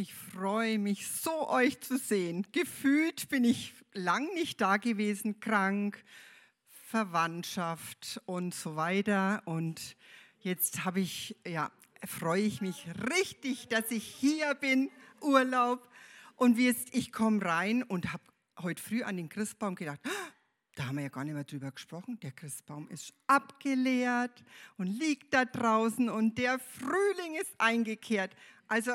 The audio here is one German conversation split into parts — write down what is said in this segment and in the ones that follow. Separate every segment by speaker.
Speaker 1: Ich freue mich so, euch zu sehen. Gefühlt bin ich lang nicht da gewesen, krank, Verwandtschaft und so weiter. Und jetzt habe ich, ja, freue ich mich richtig, dass ich hier bin, Urlaub. Und wie jetzt, ich komme rein und habe heute früh an den Christbaum gedacht, ah, da haben wir ja gar nicht mehr drüber gesprochen. Der Christbaum ist abgeleert und liegt da draußen und der Frühling ist eingekehrt. Also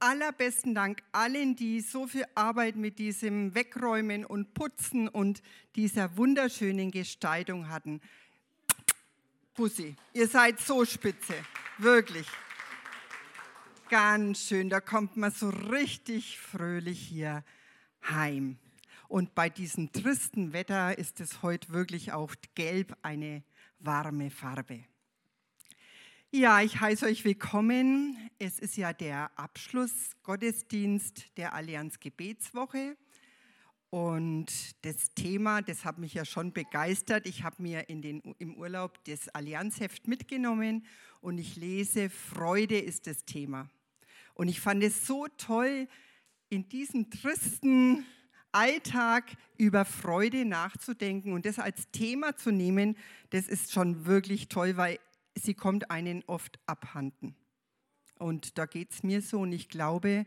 Speaker 1: allerbesten Dank allen, die so viel Arbeit mit diesem Wegräumen und Putzen und dieser wunderschönen Gestaltung hatten. Pussy, ihr seid so spitze, wirklich. Ganz schön, da kommt man so richtig fröhlich hier heim. Und bei diesem tristen Wetter ist es heute wirklich auch gelb eine warme Farbe. Ja, ich heiße euch willkommen. Es ist ja der Abschlussgottesdienst der Allianz Gebetswoche. Und das Thema, das hat mich ja schon begeistert. Ich habe mir in den, im Urlaub das Allianzheft mitgenommen und ich lese, Freude ist das Thema. Und ich fand es so toll, in diesem tristen Alltag über Freude nachzudenken und das als Thema zu nehmen, das ist schon wirklich toll, weil sie kommt einen oft abhanden. Und da geht es mir so und ich glaube,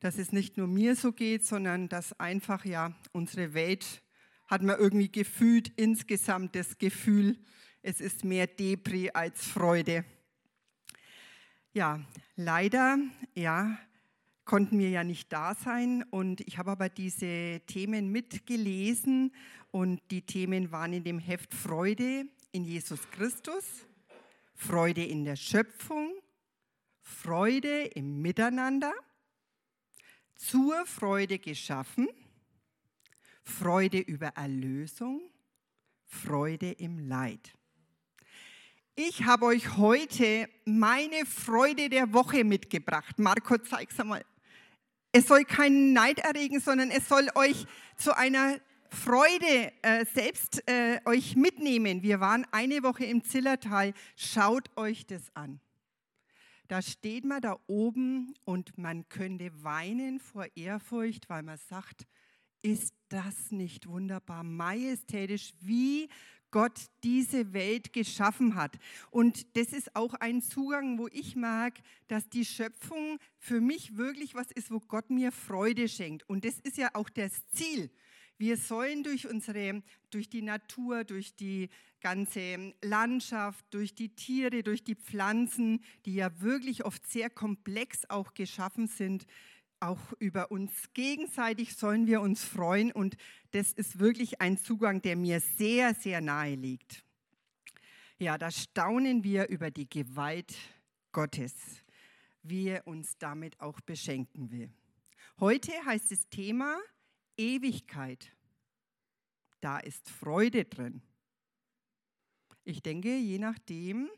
Speaker 1: dass es nicht nur mir so geht, sondern dass einfach ja unsere Welt hat man irgendwie gefühlt insgesamt das Gefühl, es ist mehr Depri als Freude. Ja, leider, ja, konnten wir ja nicht da sein und ich habe aber diese Themen mitgelesen und die Themen waren in dem Heft Freude in Jesus Christus, Freude in der Schöpfung, Freude im Miteinander, zur Freude geschaffen, Freude über Erlösung, Freude im Leid. Ich habe euch heute meine Freude der Woche mitgebracht. Marco, zeig's einmal. Es soll keinen Neid erregen, sondern es soll euch zu einer Freude äh, selbst äh, euch mitnehmen. Wir waren eine Woche im Zillertal. Schaut euch das an. Da steht man da oben und man könnte weinen vor Ehrfurcht, weil man sagt, ist das nicht wunderbar, majestätisch, wie Gott diese Welt geschaffen hat. Und das ist auch ein Zugang, wo ich mag, dass die Schöpfung für mich wirklich was ist, wo Gott mir Freude schenkt. Und das ist ja auch das Ziel. Wir sollen durch unsere, durch die Natur, durch die ganze Landschaft, durch die Tiere, durch die Pflanzen, die ja wirklich oft sehr komplex auch geschaffen sind, auch über uns gegenseitig sollen wir uns freuen und das ist wirklich ein Zugang, der mir sehr, sehr nahe liegt. Ja, da staunen wir über die Gewalt Gottes, wie er uns damit auch beschenken will. Heute heißt das Thema Ewigkeit. Da ist Freude drin. Ich denke, je nachdem,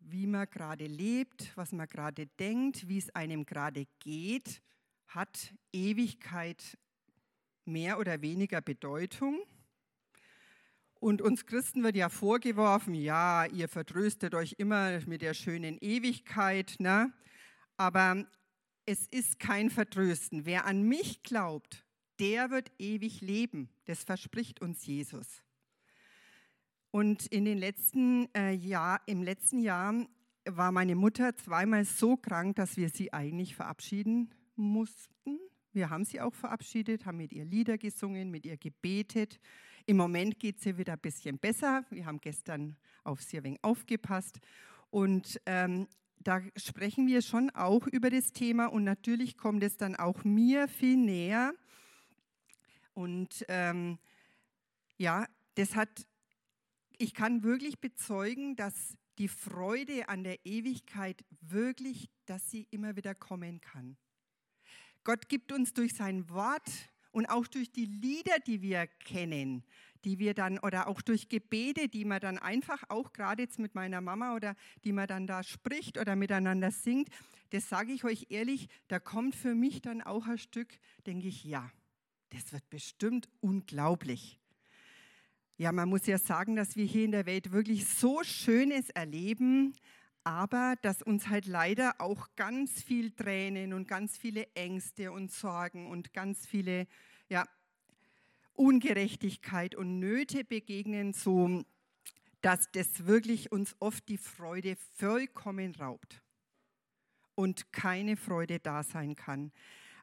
Speaker 1: wie man gerade lebt, was man gerade denkt, wie es einem gerade geht, hat Ewigkeit mehr oder weniger Bedeutung. Und uns Christen wird ja vorgeworfen, ja, ihr vertröstet euch immer mit der schönen Ewigkeit, ne? aber es ist kein Vertrösten. Wer an mich glaubt, der wird ewig leben. Das verspricht uns Jesus. Und in den letzten äh, Jahr, im letzten Jahr war meine Mutter zweimal so krank, dass wir sie eigentlich verabschieden mussten. Wir haben sie auch verabschiedet, haben mit ihr Lieder gesungen, mit ihr gebetet. Im Moment geht sie wieder ein bisschen besser. Wir haben gestern auf sie ein wenig aufgepasst. Und ähm, da sprechen wir schon auch über das Thema und natürlich kommt es dann auch mir viel näher. Und ähm, ja, das hat ich kann wirklich bezeugen, dass die Freude an der Ewigkeit wirklich, dass sie immer wieder kommen kann. Gott gibt uns durch sein Wort und auch durch die Lieder, die wir kennen, die wir dann oder auch durch Gebete, die man dann einfach auch gerade jetzt mit meiner Mama oder die man dann da spricht oder miteinander singt, das sage ich euch ehrlich, da kommt für mich dann auch ein Stück, denke ich, ja, das wird bestimmt unglaublich. Ja, man muss ja sagen, dass wir hier in der Welt wirklich so Schönes erleben, aber dass uns halt leider auch ganz viel Tränen und ganz viele Ängste und Sorgen und ganz viele ja, Ungerechtigkeit und Nöte begegnen, so dass das wirklich uns oft die Freude vollkommen raubt und keine Freude da sein kann.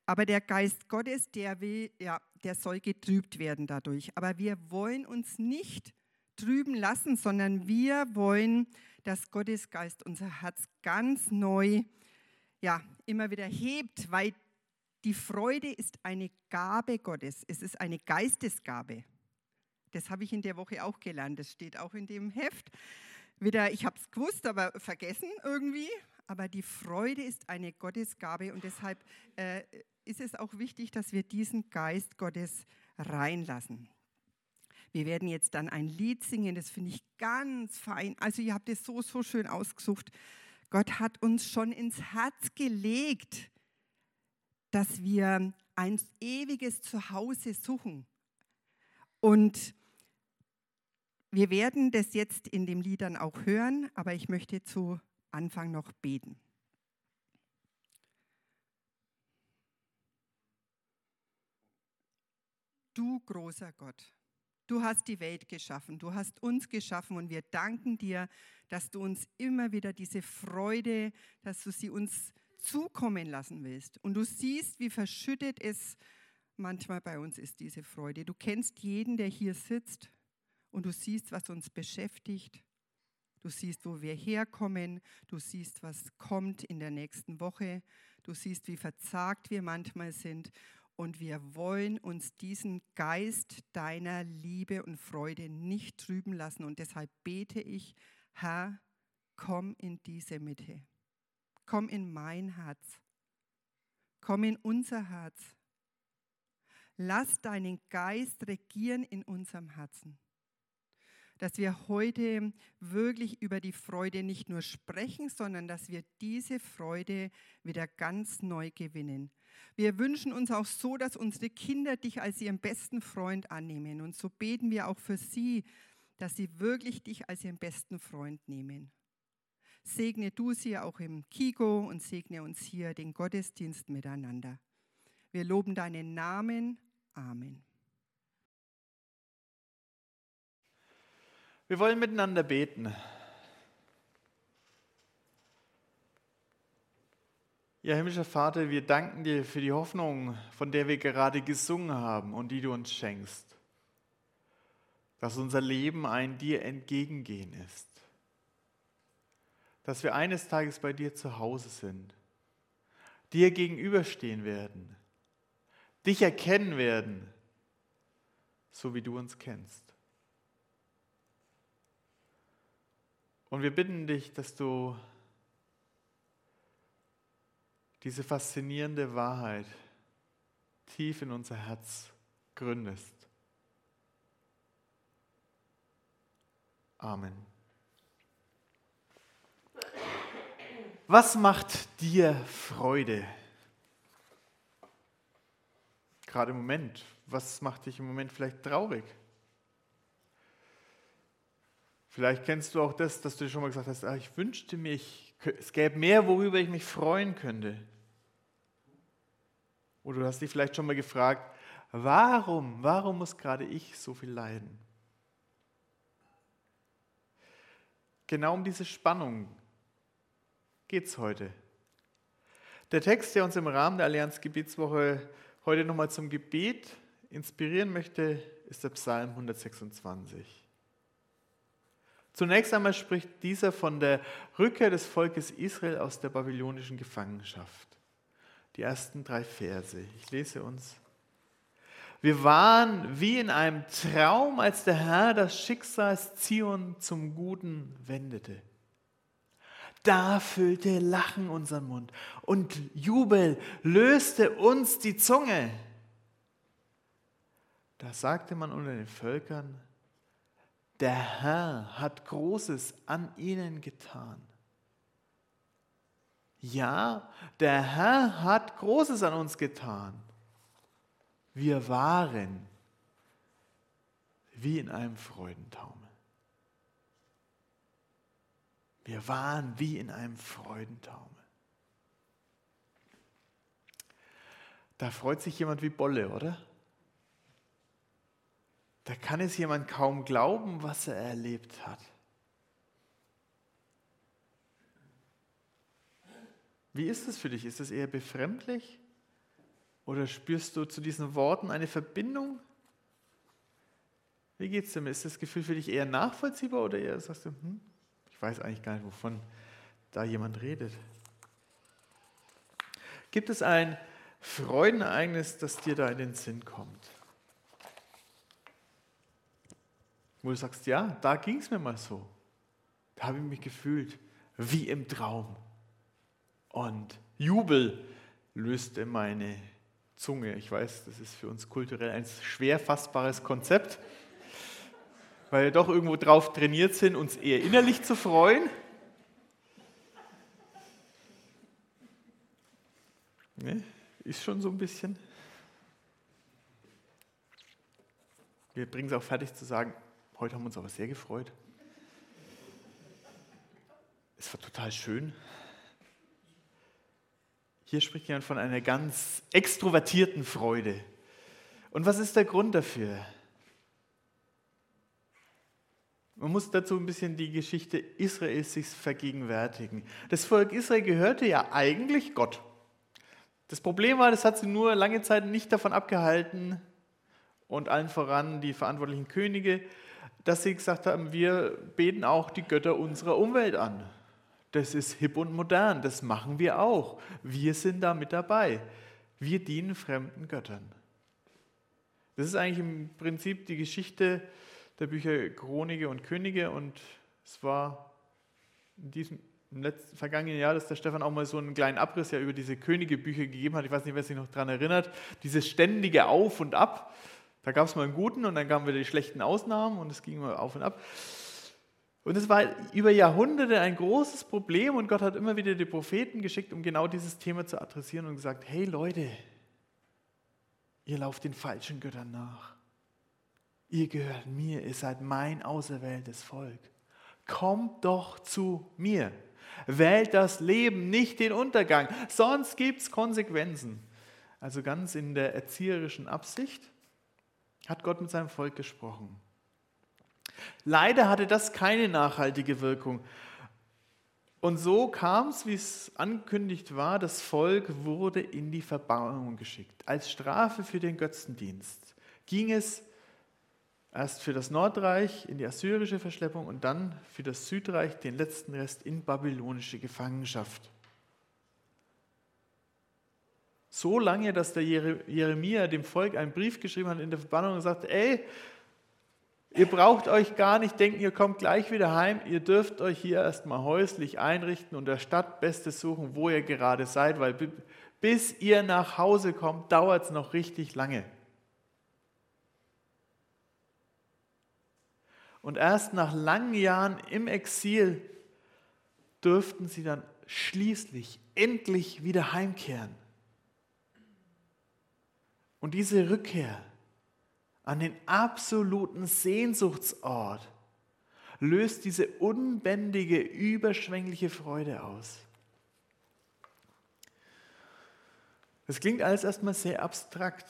Speaker 1: Aber der Geist Gottes, der will, ja, der soll getrübt werden dadurch. Aber wir wollen uns nicht trüben lassen, sondern wir wollen, dass Gottes Geist unser Herz ganz neu, ja, immer wieder hebt, weil die Freude ist eine Gabe Gottes. Es ist eine Geistesgabe. Das habe ich in der Woche auch gelernt. Das steht auch in dem Heft. Wieder, ich habe es gewusst, aber vergessen irgendwie. Aber die Freude ist eine Gottesgabe und deshalb äh, ist es auch wichtig, dass wir diesen Geist Gottes reinlassen. Wir werden jetzt dann ein Lied singen, das finde ich ganz fein. Also ihr habt es so, so schön ausgesucht. Gott hat uns schon ins Herz gelegt, dass wir ein ewiges Zuhause suchen. Und wir werden das jetzt in den Liedern auch hören, aber ich möchte zu Anfang noch beten. Du großer Gott, du hast die Welt geschaffen, du hast uns geschaffen und wir danken dir, dass du uns immer wieder diese Freude, dass du sie uns zukommen lassen willst. Und du siehst, wie verschüttet es manchmal bei uns ist, diese Freude. Du kennst jeden, der hier sitzt und du siehst, was uns beschäftigt. Du siehst, wo wir herkommen. Du siehst, was kommt in der nächsten Woche. Du siehst, wie verzagt wir manchmal sind. Und wir wollen uns diesen Geist deiner Liebe und Freude nicht trüben lassen. Und deshalb bete ich, Herr, komm in diese Mitte. Komm in mein Herz. Komm in unser Herz. Lass deinen Geist regieren in unserem Herzen. Dass wir heute wirklich über die Freude nicht nur sprechen, sondern dass wir diese Freude wieder ganz neu gewinnen. Wir wünschen uns auch so, dass unsere Kinder dich als ihren besten Freund annehmen. Und so beten wir auch für sie, dass sie wirklich dich als ihren besten Freund nehmen. Segne du sie auch im Kigo und segne uns hier den Gottesdienst miteinander. Wir loben deinen Namen. Amen.
Speaker 2: Wir wollen miteinander beten. Ja, himmlischer Vater, wir danken dir für die Hoffnung, von der wir gerade gesungen haben und die du uns schenkst. Dass unser Leben ein dir entgegengehen ist. Dass wir eines Tages bei dir zu Hause sind, dir gegenüberstehen werden, dich erkennen werden, so wie du uns kennst. Und wir bitten dich, dass du diese faszinierende Wahrheit tief in unser Herz gründest. Amen. Was macht dir Freude? Gerade im Moment. Was macht dich im Moment vielleicht traurig? Vielleicht kennst du auch das, dass du schon mal gesagt hast, ah, ich wünschte mir, es gäbe mehr, worüber ich mich freuen könnte. Oder du hast dich vielleicht schon mal gefragt, warum, warum muss gerade ich so viel leiden? Genau um diese Spannung geht es heute. Der Text, der uns im Rahmen der Allianz Gebetswoche heute nochmal zum Gebet inspirieren möchte, ist der Psalm 126. Zunächst einmal spricht dieser von der Rückkehr des Volkes Israel aus der babylonischen Gefangenschaft. Die ersten drei Verse. Ich lese uns. Wir waren wie in einem Traum, als der Herr das Schicksal Zion zum Guten wendete. Da füllte Lachen unseren Mund und Jubel löste uns die Zunge. Da sagte man unter den Völkern, der Herr hat Großes an ihnen getan. Ja, der Herr hat Großes an uns getan. Wir waren wie in einem Freudentaumel. Wir waren wie in einem Freudentaumel. Da freut sich jemand wie Bolle, oder? Da kann es jemand kaum glauben, was er erlebt hat. Wie ist es für dich? Ist es eher befremdlich? Oder spürst du zu diesen Worten eine Verbindung? Wie geht es dir? Ist das Gefühl für dich eher nachvollziehbar oder eher sagst du, hm, weiß eigentlich gar nicht, wovon da jemand redet? Gibt es ein Freudenereignis, das dir da in den Sinn kommt? Wo du sagst, ja, da ging es mir mal so. Da habe ich mich gefühlt wie im Traum. Und Jubel löste meine Zunge. Ich weiß, das ist für uns kulturell ein schwer fassbares Konzept, weil wir doch irgendwo drauf trainiert sind, uns eher innerlich zu freuen. Ne? Ist schon so ein bisschen. Wir bringen es auch fertig zu sagen, heute haben wir uns aber sehr gefreut. Es war total schön. Hier spricht jemand von einer ganz extrovertierten Freude. Und was ist der Grund dafür? Man muss dazu ein bisschen die Geschichte Israels sich vergegenwärtigen. Das Volk Israel gehörte ja eigentlich Gott. Das Problem war, das hat sie nur lange Zeit nicht davon abgehalten und allen voran die verantwortlichen Könige, dass sie gesagt haben, wir beten auch die Götter unserer Umwelt an. Das ist hip und modern, das machen wir auch. Wir sind da mit dabei. Wir dienen fremden Göttern. Das ist eigentlich im Prinzip die Geschichte der Bücher Chronike und Könige und es war in diesem im letzten, vergangenen Jahr, dass der Stefan auch mal so einen kleinen Abriss ja über diese Könige-Bücher gegeben hat. Ich weiß nicht, wer sich noch daran erinnert. Dieses ständige Auf und Ab. Da gab es mal einen guten und dann kamen wieder die schlechten Ausnahmen und es ging mal auf und ab. Und es war über Jahrhunderte ein großes Problem und Gott hat immer wieder die Propheten geschickt, um genau dieses Thema zu adressieren und gesagt, hey Leute, ihr lauft den falschen Göttern nach. Ihr gehört mir, ihr seid mein auserwähltes Volk. Kommt doch zu mir. Wählt das Leben, nicht den Untergang, sonst gibt es Konsequenzen. Also ganz in der erzieherischen Absicht hat Gott mit seinem Volk gesprochen. Leider hatte das keine nachhaltige Wirkung. Und so kam es, wie es angekündigt war, das Volk wurde in die Verbannung geschickt. Als Strafe für den Götzendienst ging es erst für das Nordreich in die assyrische Verschleppung und dann für das Südreich, den letzten Rest, in babylonische Gefangenschaft. So lange, dass der Jeremia dem Volk einen Brief geschrieben hat in der Verbannung und sagte, ey, Ihr braucht euch gar nicht denken, ihr kommt gleich wieder heim. Ihr dürft euch hier erstmal häuslich einrichten und der Stadt Bestes suchen, wo ihr gerade seid, weil bis ihr nach Hause kommt, dauert es noch richtig lange. Und erst nach langen Jahren im Exil dürften sie dann schließlich endlich wieder heimkehren. Und diese Rückkehr, an den absoluten Sehnsuchtsort, löst diese unbändige, überschwängliche Freude aus. Das klingt alles erstmal sehr abstrakt.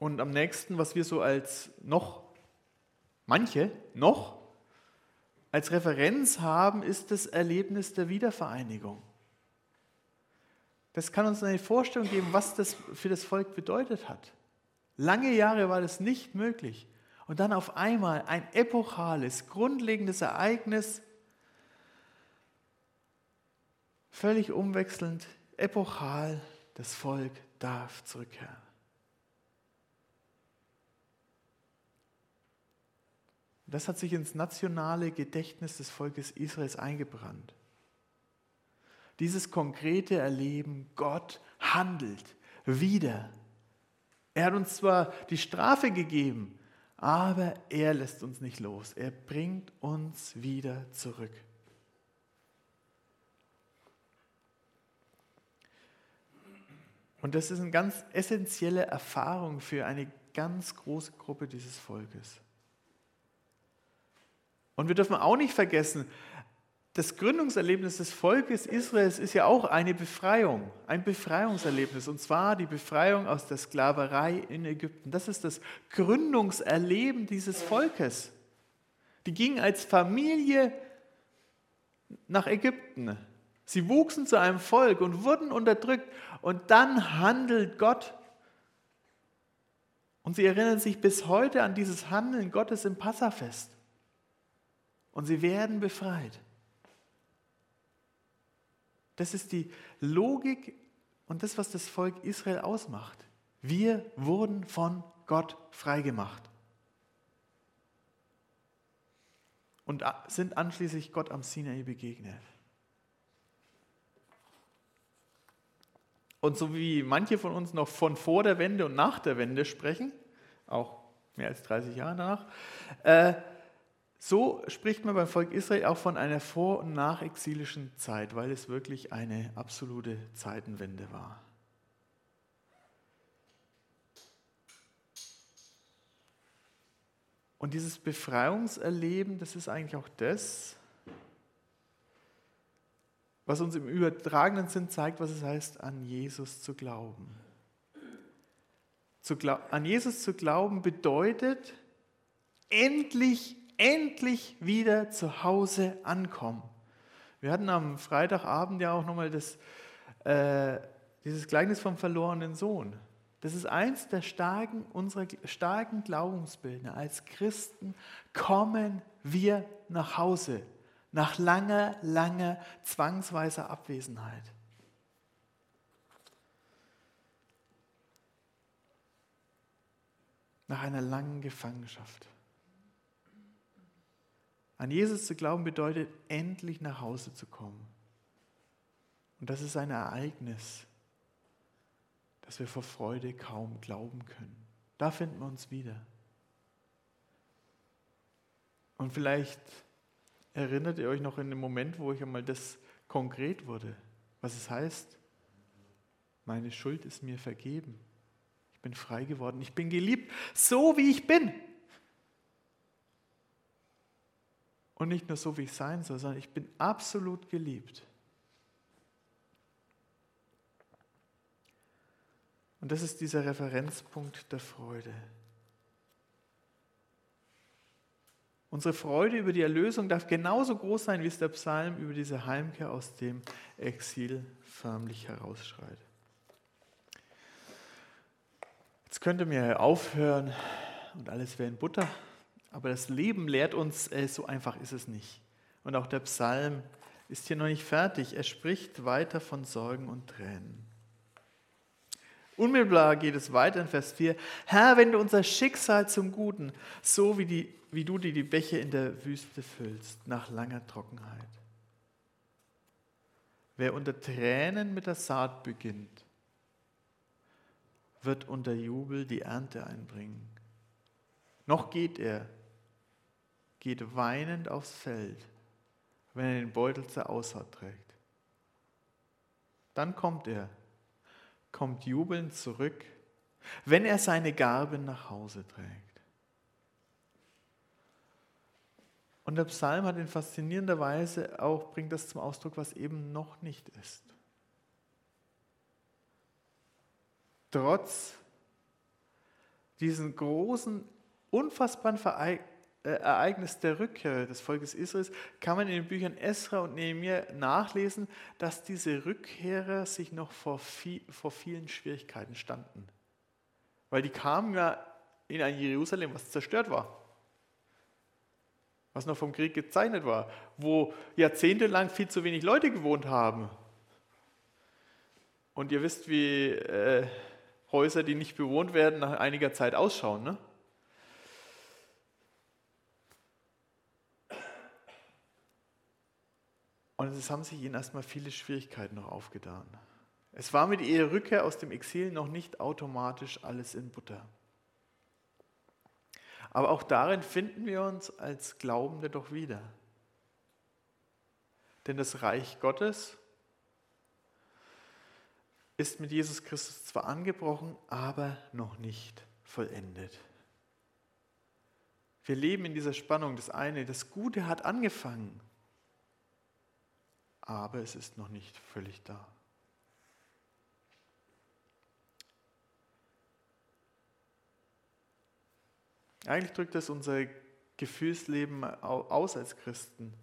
Speaker 2: Und am nächsten, was wir so als noch, manche noch, als Referenz haben, ist das Erlebnis der Wiedervereinigung. Das kann uns eine Vorstellung geben, was das für das Volk bedeutet hat. Lange Jahre war das nicht möglich. Und dann auf einmal ein epochales, grundlegendes Ereignis, völlig umwechselnd, epochal, das Volk darf zurückkehren. Das hat sich ins nationale Gedächtnis des Volkes Israels eingebrannt. Dieses konkrete Erleben, Gott handelt wieder er hat uns zwar die Strafe gegeben, aber er lässt uns nicht los. Er bringt uns wieder zurück. Und das ist eine ganz essentielle Erfahrung für eine ganz große Gruppe dieses Volkes. Und wir dürfen auch nicht vergessen, das Gründungserlebnis des Volkes Israels ist ja auch eine Befreiung, ein Befreiungserlebnis, und zwar die Befreiung aus der Sklaverei in Ägypten. Das ist das Gründungserleben dieses Volkes. Die gingen als Familie nach Ägypten. Sie wuchsen zu einem Volk und wurden unterdrückt. Und dann handelt Gott. Und sie erinnern sich bis heute an dieses Handeln Gottes im Passafest. Und sie werden befreit. Das ist die Logik und das, was das Volk Israel ausmacht. Wir wurden von Gott freigemacht. Und sind anschließend Gott am Sinai begegnet. Und so wie manche von uns noch von vor der Wende und nach der Wende sprechen, auch mehr als 30 Jahre danach, äh, so spricht man beim Volk Israel auch von einer vor- und nachexilischen Zeit, weil es wirklich eine absolute Zeitenwende war. Und dieses Befreiungserleben, das ist eigentlich auch das, was uns im übertragenen Sinn zeigt, was es heißt, an Jesus zu glauben. Zu glaub, an Jesus zu glauben bedeutet, endlich, endlich wieder zu Hause ankommen. Wir hatten am Freitagabend ja auch nochmal das, äh, dieses Gleichnis vom verlorenen Sohn. Das ist eins der starken, unserer starken Glaubensbilder. Als Christen kommen wir nach Hause nach langer, langer zwangsweiser Abwesenheit. Nach einer langen Gefangenschaft. An Jesus zu glauben bedeutet, endlich nach Hause zu kommen. Und das ist ein Ereignis, das wir vor Freude kaum glauben können. Da finden wir uns wieder. Und vielleicht Erinnert ihr euch noch in den Moment, wo ich einmal das konkret wurde? Was es heißt? Meine Schuld ist mir vergeben. Ich bin frei geworden. Ich bin geliebt, so wie ich bin. Und nicht nur so, wie ich sein soll, sondern ich bin absolut geliebt. Und das ist dieser Referenzpunkt der Freude. Unsere Freude über die Erlösung darf genauso groß sein, wie es der Psalm über diese Heimkehr aus dem Exil förmlich herausschreit. Jetzt könnte mir aufhören und alles wäre in Butter, aber das Leben lehrt uns, äh, so einfach ist es nicht. Und auch der Psalm ist hier noch nicht fertig. Er spricht weiter von Sorgen und Tränen. Unmittelbar geht es weiter in Vers 4. Herr, wenn du unser Schicksal zum Guten, so wie, die, wie du dir die Bäche in der Wüste füllst, nach langer Trockenheit. Wer unter Tränen mit der Saat beginnt, wird unter Jubel die Ernte einbringen. Noch geht er, geht weinend aufs Feld, wenn er den Beutel zur Aussaat trägt. Dann kommt er, kommt jubelnd zurück, wenn er seine Garben nach Hause trägt. Und der Psalm hat in faszinierender Weise auch, bringt das zum Ausdruck, was eben noch nicht ist. Trotz diesen großen, unfassbaren äh, Ereignis der Rückkehr des Volkes Israels kann man in den Büchern Esra und Nehemiah nachlesen, dass diese Rückkehrer sich noch vor, viel, vor vielen Schwierigkeiten standen. Weil die kamen ja in ein Jerusalem, was zerstört war. Was noch vom Krieg gezeichnet war, wo jahrzehntelang viel zu wenig Leute gewohnt haben. Und ihr wisst, wie äh, Häuser, die nicht bewohnt werden, nach einiger Zeit ausschauen. Ne? Und es haben sich ihnen erstmal viele Schwierigkeiten noch aufgetan. Es war mit ihrer Rückkehr aus dem Exil noch nicht automatisch alles in Butter. Aber auch darin finden wir uns als Glaubende doch wieder. Denn das Reich Gottes ist mit Jesus Christus zwar angebrochen, aber noch nicht vollendet. Wir leben in dieser Spannung. Das eine, das Gute hat angefangen, aber es ist noch nicht völlig da. Eigentlich drückt das unser Gefühlsleben aus als Christen.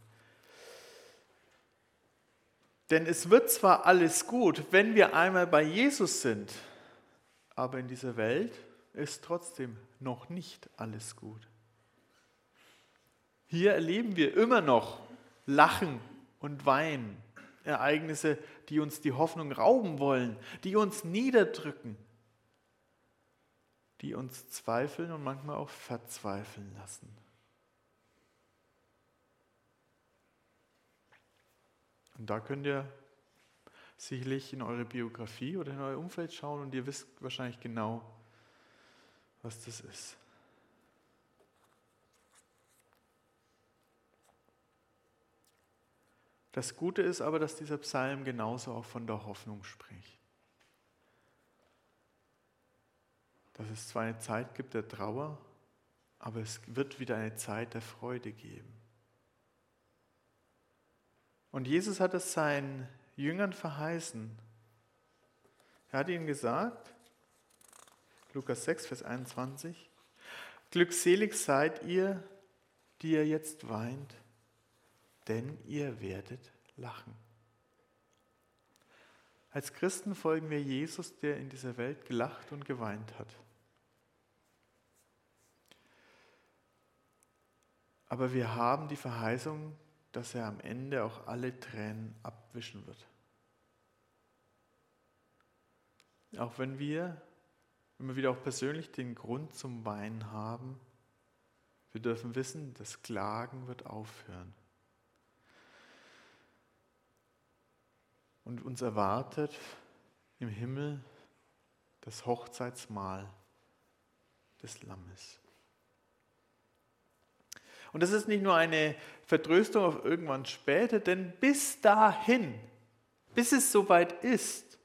Speaker 2: Denn es wird zwar alles gut, wenn wir einmal bei Jesus sind, aber in dieser Welt ist trotzdem noch nicht alles gut. Hier erleben wir immer noch Lachen und Weinen, Ereignisse, die uns die Hoffnung rauben wollen, die uns niederdrücken, die uns zweifeln und manchmal auch verzweifeln lassen. Und da könnt ihr sicherlich in eure Biografie oder in euer Umfeld schauen und ihr wisst wahrscheinlich genau, was das ist. Das Gute ist aber, dass dieser Psalm genauso auch von der Hoffnung spricht. Dass es zwar eine Zeit gibt der Trauer, aber es wird wieder eine Zeit der Freude geben. Und Jesus hat es seinen Jüngern verheißen. Er hat ihnen gesagt, Lukas 6, Vers 21, Glückselig seid ihr, die ihr jetzt weint, denn ihr werdet lachen. Als Christen folgen wir Jesus, der in dieser Welt gelacht und geweint hat. Aber wir haben die Verheißung, dass er am Ende auch alle Tränen abwischen wird. Auch wenn wir immer wieder auch persönlich den Grund zum Weinen haben, wir dürfen wissen, das Klagen wird aufhören. Und uns erwartet im Himmel das Hochzeitsmahl des Lammes. Und das ist nicht nur eine Vertröstung auf irgendwann später, denn bis dahin, bis es soweit ist,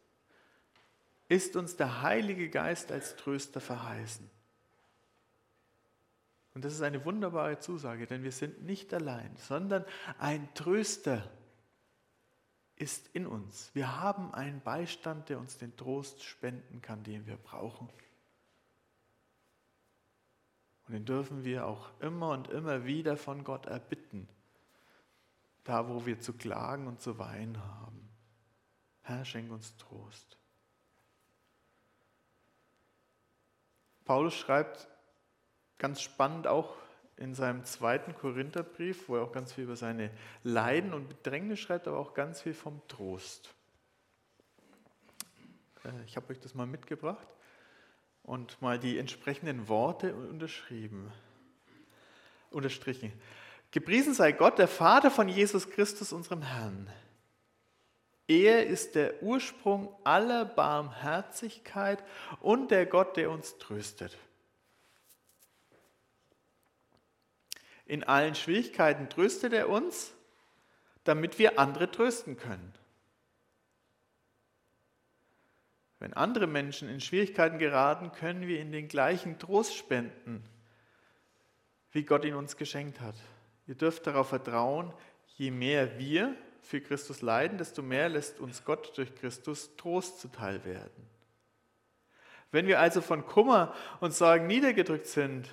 Speaker 2: ist uns der Heilige Geist als Tröster verheißen. Und das ist eine wunderbare Zusage, denn wir sind nicht allein, sondern ein Tröster ist in uns. Wir haben einen Beistand, der uns den Trost spenden kann, den wir brauchen. Und den dürfen wir auch immer und immer wieder von Gott erbitten, da wo wir zu klagen und zu weinen haben. Herr, schenk uns Trost. Paulus schreibt ganz spannend auch in seinem zweiten Korintherbrief, wo er auch ganz viel über seine Leiden und Bedrängnis schreibt, aber auch ganz viel vom Trost. Äh, ich habe euch das mal mitgebracht und mal die entsprechenden Worte unterschrieben, unterstrichen. Gepriesen sei Gott, der Vater von Jesus Christus, unserem Herrn. Er ist der Ursprung aller Barmherzigkeit und der Gott, der uns tröstet. In allen Schwierigkeiten tröstet er uns, damit wir andere trösten können. Wenn andere Menschen in Schwierigkeiten geraten, können wir ihnen den gleichen Trost spenden, wie Gott ihn uns geschenkt hat. Ihr dürft darauf vertrauen, je mehr wir für Christus leiden, desto mehr lässt uns Gott durch Christus Trost zuteil werden. Wenn wir also von Kummer und Sorgen niedergedrückt sind,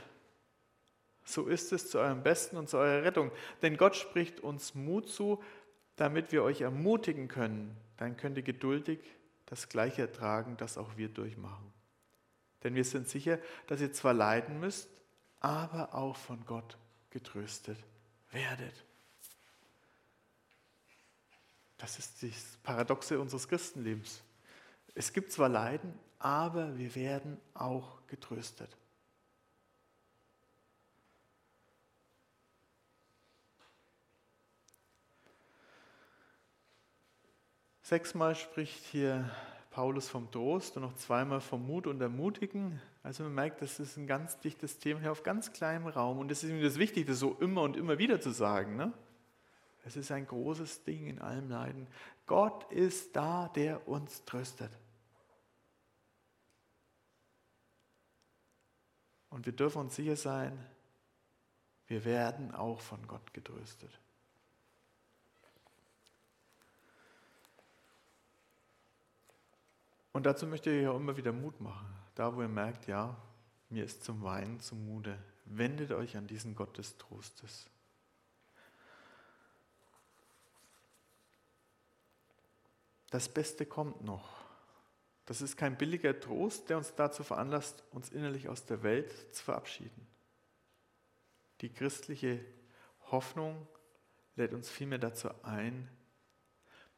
Speaker 2: so ist es zu eurem Besten und zu eurer Rettung. Denn Gott spricht uns Mut zu, damit wir euch ermutigen können. Dann könnt ihr geduldig das Gleiche ertragen, das auch wir durchmachen. Denn wir sind sicher, dass ihr zwar leiden müsst, aber auch von Gott getröstet werdet. Das ist das Paradoxe unseres Christenlebens. Es gibt zwar Leiden, aber wir werden auch getröstet. Sechsmal spricht hier Paulus vom Trost und noch zweimal vom Mut und Ermutigen. Also man merkt, das ist ein ganz dichtes Thema hier auf ganz kleinem Raum. Und es ist mir das Wichtige, so immer und immer wieder zu sagen. Ne? Es ist ein großes Ding in allem Leiden. Gott ist da, der uns tröstet. Und wir dürfen uns sicher sein, Wir werden auch von Gott getröstet. Und dazu möchte ich auch immer wieder Mut machen. Da, wo ihr merkt, ja, mir ist zum Weinen zumute, wendet euch an diesen Gott des Trostes. Das Beste kommt noch. Das ist kein billiger Trost, der uns dazu veranlasst, uns innerlich aus der Welt zu verabschieden. Die christliche Hoffnung lädt uns vielmehr dazu ein,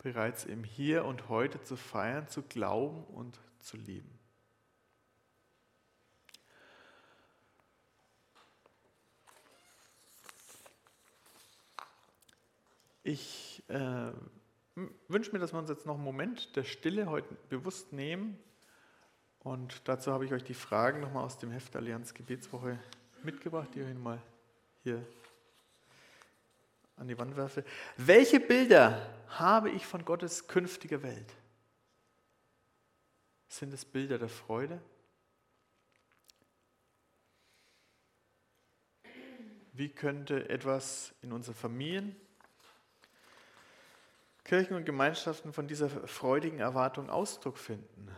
Speaker 2: bereits im Hier und Heute zu feiern, zu glauben und zu lieben. Ich äh, wünsche mir, dass wir uns jetzt noch einen Moment der Stille heute bewusst nehmen. Und dazu habe ich euch die Fragen nochmal aus dem Heft Allianz Gebetswoche mitgebracht, die ich euch mal hier an die Wand werfe. Welche Bilder habe ich von Gottes künftiger Welt? Sind es Bilder der Freude? Wie könnte etwas in unseren Familien, Kirchen und Gemeinschaften von dieser freudigen Erwartung Ausdruck finden?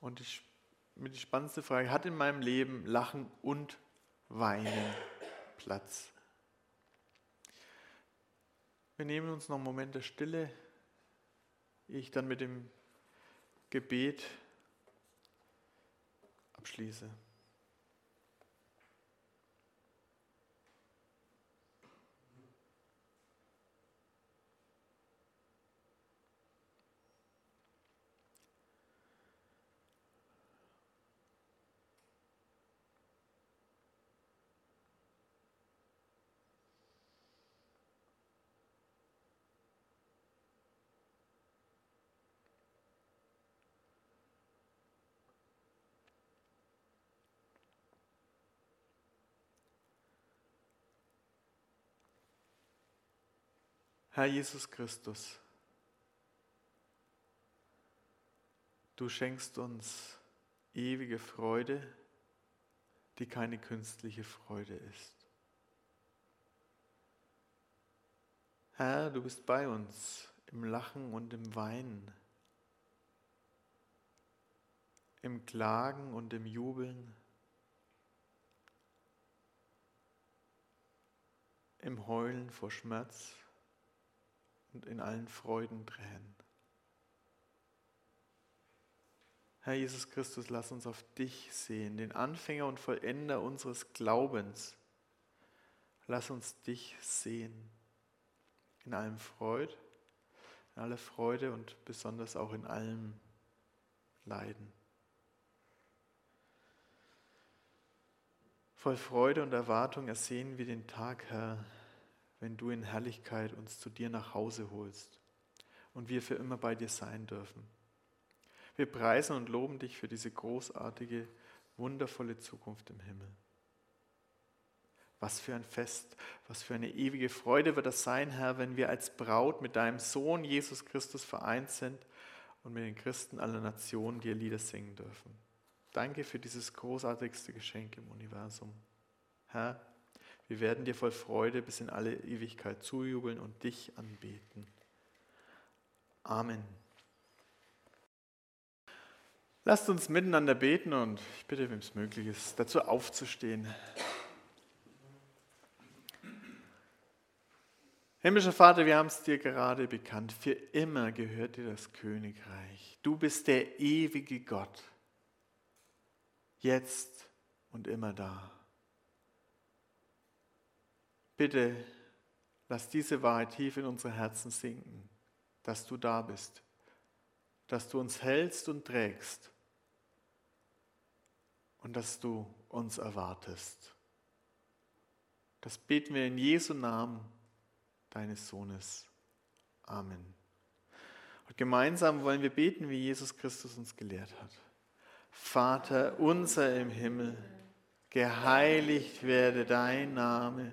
Speaker 2: Und mit die spannendste Frage, hat in meinem Leben Lachen und Weinen Platz? Wir nehmen uns noch einen Moment der Stille, ehe ich dann mit dem Gebet abschließe. Herr Jesus Christus, du schenkst uns ewige Freude, die keine künstliche Freude ist. Herr, du bist bei uns im Lachen und im Weinen, im Klagen und im Jubeln, im Heulen vor Schmerz und in allen Freuden Tränen. Herr Jesus Christus, lass uns auf dich sehen, den Anfänger und Vollender unseres Glaubens. Lass uns dich sehen in allem Freud, in aller Freude und besonders auch in allem Leiden. Voll Freude und Erwartung ersehen wir den Tag, Herr, wenn du in Herrlichkeit uns zu dir nach Hause holst und wir für immer bei dir sein dürfen. Wir preisen und loben dich für diese großartige, wundervolle Zukunft im Himmel. Was für ein Fest, was für eine ewige Freude wird das sein, Herr, wenn wir als Braut mit deinem Sohn Jesus Christus vereint sind und mit den Christen aller Nationen dir Lieder singen dürfen. Danke für dieses großartigste Geschenk im Universum. Herr, wir werden dir voll Freude bis in alle Ewigkeit zujubeln und dich anbeten. Amen. Lasst uns miteinander beten und ich bitte, wem es möglich ist, dazu aufzustehen. Himmlischer Vater, wir haben es dir gerade bekannt. Für immer gehört dir das Königreich. Du bist der ewige Gott. Jetzt und immer da. Bitte lass diese Wahrheit tief in unsere Herzen sinken, dass du da bist, dass du uns hältst und trägst und dass du uns erwartest. Das beten wir in Jesu Namen, deines Sohnes. Amen. Und gemeinsam wollen wir beten, wie Jesus Christus uns gelehrt hat. Vater unser im Himmel, geheiligt werde dein Name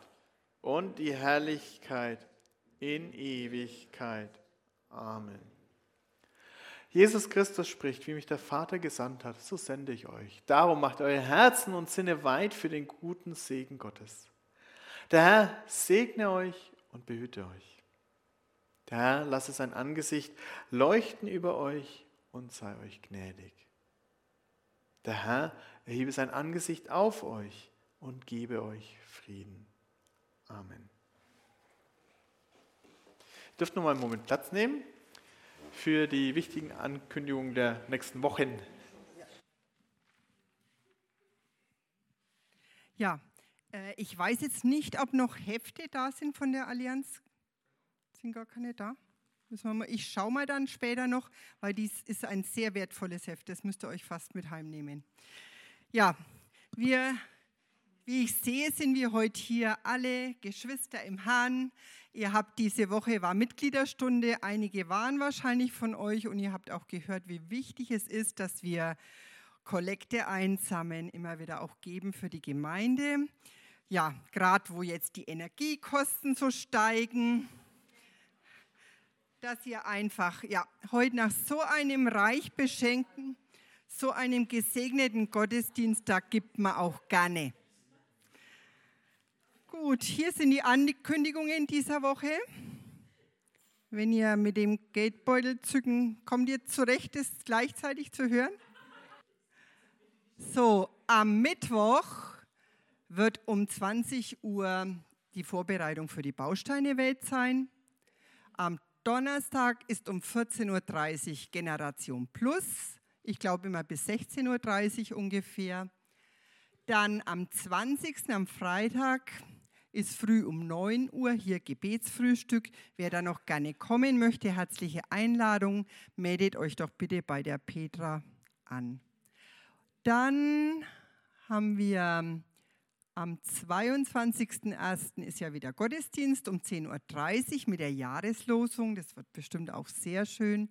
Speaker 2: und die Herrlichkeit in Ewigkeit. Amen. Jesus Christus spricht, wie mich der Vater gesandt hat, so sende ich euch. Darum macht euer Herzen und Sinne weit für den guten Segen Gottes. Der Herr segne euch und behüte euch. Der Herr lasse sein Angesicht leuchten über euch und sei euch gnädig. Der Herr erhebe sein Angesicht auf euch und gebe euch Frieden. Amen. Ihr dürft noch mal einen Moment Platz nehmen für die wichtigen Ankündigungen der nächsten Wochen.
Speaker 1: Ja, äh, ich weiß jetzt nicht, ob noch Hefte da sind von der Allianz. Sind gar keine da? Ich schaue mal dann später noch, weil dies ist ein sehr wertvolles Heft. Das müsst ihr euch fast mit heimnehmen. Ja, wir, wie ich sehe, sind wir heute hier alle Geschwister im Herrn. Ihr habt diese Woche war Mitgliederstunde, einige waren wahrscheinlich von euch und ihr habt auch gehört, wie wichtig es ist, dass wir Kollekte einsammeln, immer wieder auch geben für die Gemeinde. Ja, gerade wo jetzt die Energiekosten so steigen, dass ihr einfach ja heute nach so einem reich beschenkten, so einem gesegneten Gottesdienst, da gibt man auch gerne. Gut, hier sind die Ankündigungen dieser Woche. Wenn ihr mit dem Geldbeutel zücken, kommt ihr zurecht, das gleichzeitig zu hören? So, am Mittwoch wird um 20 Uhr die Vorbereitung für die Bausteine-Welt sein. Am Donnerstag ist um 14.30 Uhr Generation Plus. Ich glaube immer bis 16.30 Uhr ungefähr. Dann am 20. am Freitag ist früh um 9 Uhr hier Gebetsfrühstück. Wer da noch gerne kommen möchte, herzliche Einladung. Meldet euch doch bitte bei der Petra an. Dann haben wir am 22.01. ist ja wieder Gottesdienst um 10.30 Uhr mit der Jahreslosung. Das wird bestimmt auch sehr schön.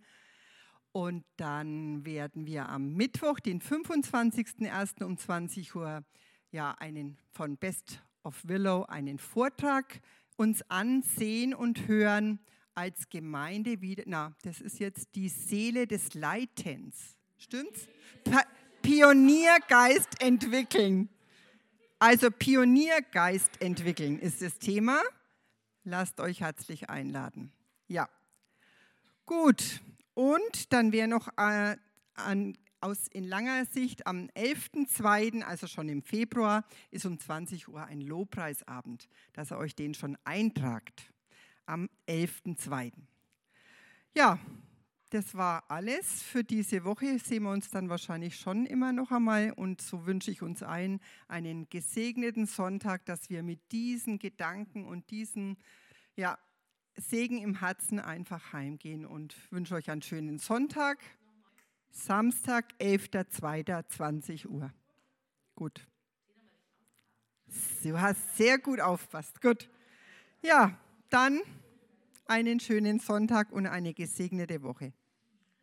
Speaker 1: Und dann werden wir am Mittwoch, den 25.01. um 20 Uhr, ja, einen von Best of Willow einen Vortrag uns ansehen und hören als Gemeinde wieder. Na, das ist jetzt die Seele des Leitens. Stimmt's? Pa Pioniergeist entwickeln. Also Pioniergeist entwickeln ist das Thema. Lasst euch herzlich einladen. Ja. Gut. Und dann wäre noch äh, an, aus in langer Sicht am 11.02., also schon im Februar, ist um 20 Uhr ein Lobpreisabend, dass ihr euch den schon eintragt. Am 11.02. Ja, das war alles für diese Woche. Sehen wir uns dann wahrscheinlich schon immer noch einmal. Und so wünsche ich uns allen einen gesegneten Sonntag, dass wir mit diesen Gedanken und diesen ja, Segen im Herzen einfach heimgehen und wünsche euch einen schönen Sonntag. Samstag, 11.02.20 Uhr. Gut. Du hast sehr gut aufpasst. Gut. Ja, dann einen schönen Sonntag und eine gesegnete Woche.